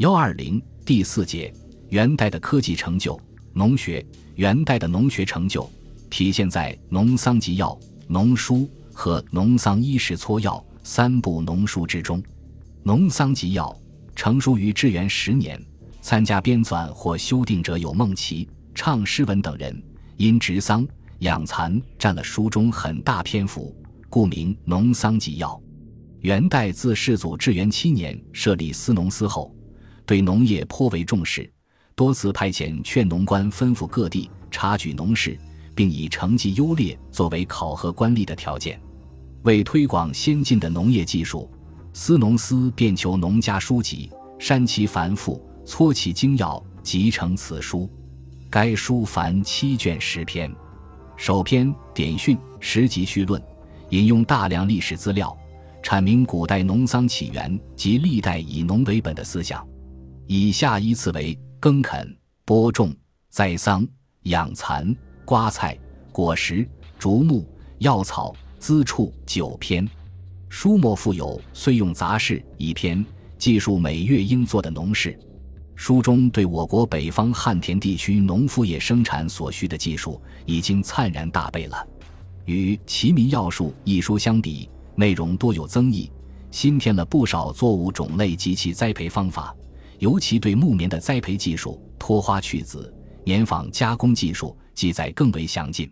幺二零第四节，元代的科技成就，农学。元代的农学成就体现在《农桑集要》《农书》和《农桑医事撮要》三部农书之中。《农桑集要》成书于至元十年，参加编纂或修订者有孟奇、畅诗文等人。因植桑养蚕占了书中很大篇幅，故名《农桑集要》。元代自世祖至元七年设立司农司后。对农业颇为重视，多次派遣劝农官吩咐各地察举农事，并以成绩优劣作为考核官吏的条件。为推广先进的农业技术，司农司便求农家书籍，删其繁复，撮其精要，集成此书。该书凡七卷十篇，首篇典训，十集序论，引用大量历史资料，阐明古代农桑起源及历代以农为本的思想。以下依次为：耕垦、播种、栽桑、养蚕、刮菜、果实、竹木、药草、资畜九篇。书末附有《岁用杂事》一篇，记述每月应做的农事。书中对我国北方旱田地区农副业生产所需的技术已经灿然大备了。与《齐民要术》一书相比，内容多有增益，新添了不少作物种类及其栽培方法。尤其对木棉的栽培技术、脱花去籽、棉纺加工技术记载更为详尽。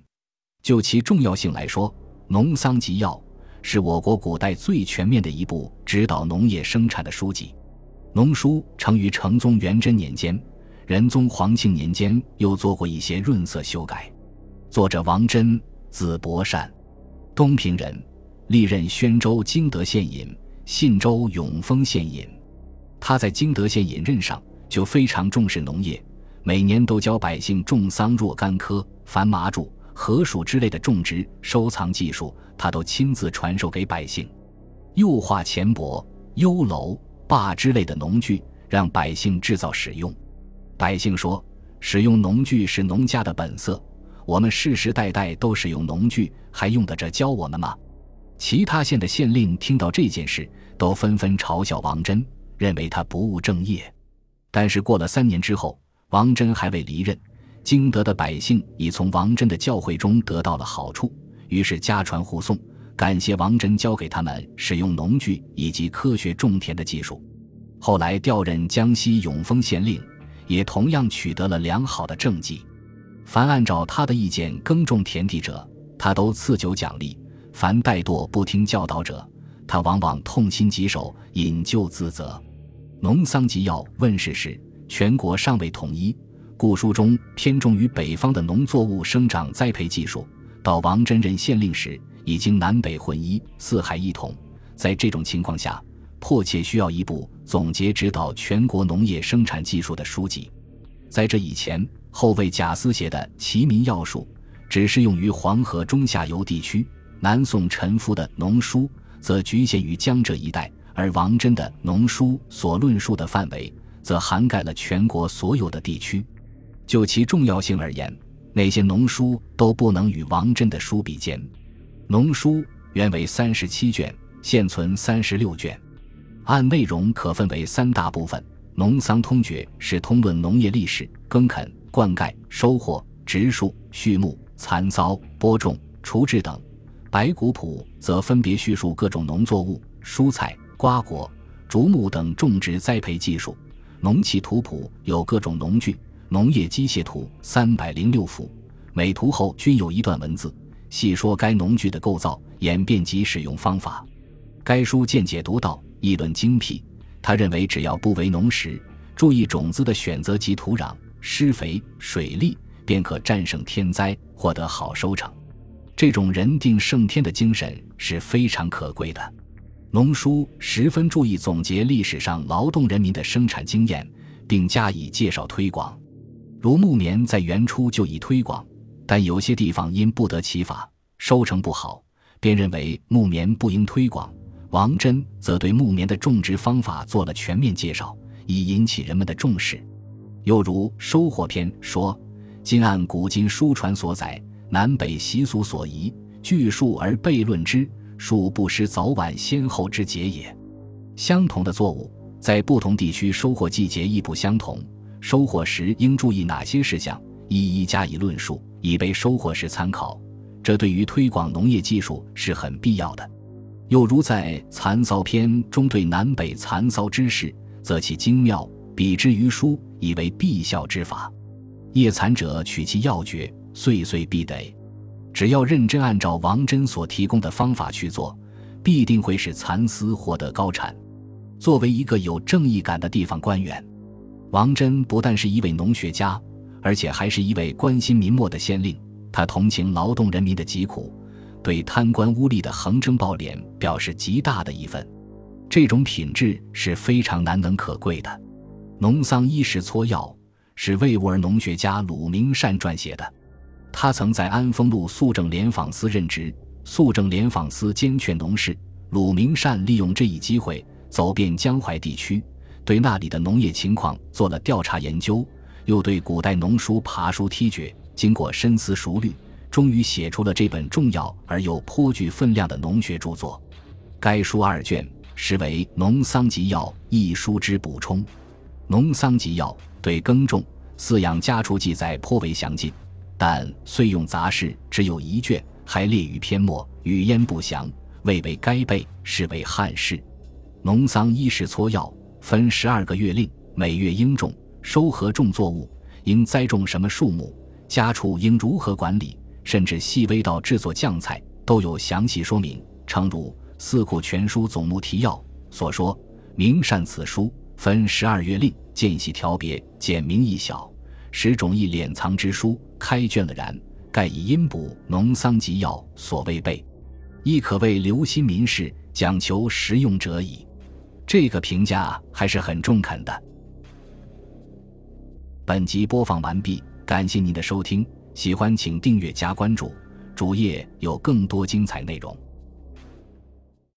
就其重要性来说，《农桑集要》是我国古代最全面的一部指导农业生产的书籍。农书成于成宗元贞年间，仁宗皇庆年间又做过一些润色修改。作者王真，字伯善，东平人，历任宣州金德县尹、信州永丰县尹。他在金德县引任上就非常重视农业，每年都教百姓种桑若干棵、繁麻竹、禾黍之类的种植收藏技术，他都亲自传授给百姓。又画钱帛、优楼、坝之类的农具，让百姓制造使用。百姓说：“使用农具是农家的本色，我们世世代代都使用农具，还用得着教我们吗？”其他县的县令听到这件事，都纷纷嘲笑王真。认为他不务正业，但是过了三年之后，王真还未离任，京德的百姓已从王真的教诲中得到了好处，于是家传户送，感谢王真教给他们使用农具以及科学种田的技术。后来调任江西永丰县令，也同样取得了良好的政绩。凡按照他的意见耕种田地者，他都赐酒奖励；凡怠惰不听教导者，他往往痛心疾首，引咎自责。《农桑集要》问世时，全国尚未统一，故书中偏重于北方的农作物生长栽培技术。到王真任县令时，已经南北混一，四海一统。在这种情况下，迫切需要一部总结指导全国农业生产技术的书籍。在这以前，后魏贾思写的《齐民要术》只适用于黄河中下游地区；南宋陈夫的《农书》则局限于江浙一带。而王真的农书所论述的范围，则涵盖了全国所有的地区。就其重要性而言，那些农书都不能与王真的书比肩。农书原为三十七卷，现存三十六卷，按内容可分为三大部分：《农桑通诀》是通论农业历史、耕垦、灌溉、收获、植树、畜牧、蚕骚、播种、除治等；《白谷谱》则分别叙述各种农作物、蔬菜。瓜果、竹木等种植栽培技术，农器图谱有各种农具、农业机械图三百零六幅，每图后均有一段文字，细说该农具的构造、演变及使用方法。该书见解独到，议论精辟。他认为，只要不为农时，注意种子的选择及土壤、施肥、水利，便可战胜天灾，获得好收成。这种人定胜天的精神是非常可贵的。农书十分注意总结历史上劳动人民的生产经验，并加以介绍推广。如木棉在原初就已推广，但有些地方因不得其法，收成不好，便认为木棉不应推广。王真则对木棉的种植方法做了全面介绍，以引起人们的重视。又如《收获篇》说：“今按古今书传所载，南北习俗所宜，据述而悖论之。”树不失早晚先后之节也。相同的作物，在不同地区收获季节亦不相同，收获时应注意哪些事项，一一加以论述，以备收获时参考。这对于推广农业技术是很必要的。又如在《蚕骚篇》中对南北蚕骚之事，则其精妙，比之于书，以为必效之法。叶蚕者取其要诀，岁岁必得。只要认真按照王真所提供的方法去做，必定会使蚕丝获得高产。作为一个有正义感的地方官员，王真不但是一位农学家，而且还是一位关心民末的县令。他同情劳动人民的疾苦。对贪官污吏的横征暴敛表示极大的义愤，这种品质是非常难能可贵的。《农桑医时撮要》是魏吾尔农学家鲁明善撰写的，他曾在安丰路肃政联访司任职，肃政联访司兼劝农事。鲁明善利用这一机会走遍江淮地区，对那里的农业情况做了调查研究，又对古代农书爬书剔掘，经过深思熟虑。终于写出了这本重要而又颇具分量的农学著作。该书二卷，实为《农桑集要》一书之补充。《农桑集要》对耕种、饲养家畜记载颇为详尽，但虽用杂事只有一卷，还列于篇末，语焉不详，未为该备，是为汉事。《农桑衣食撮要》分十二个月令，每月应种、收合种作物，应栽种什么树木，家畜应如何管理。甚至细微到制作酱菜都有详细说明，诚如《四库全书总目提要》所说：“明善此书分十二月令，间细条别，简明易晓，使种义敛藏之书开卷了然，盖以阴补农桑集要所未备，亦可谓留心民事，讲求实用者矣。”这个评价还是很中肯的。本集播放完毕，感谢您的收听。喜欢请订阅加关注，主页有更多精彩内容。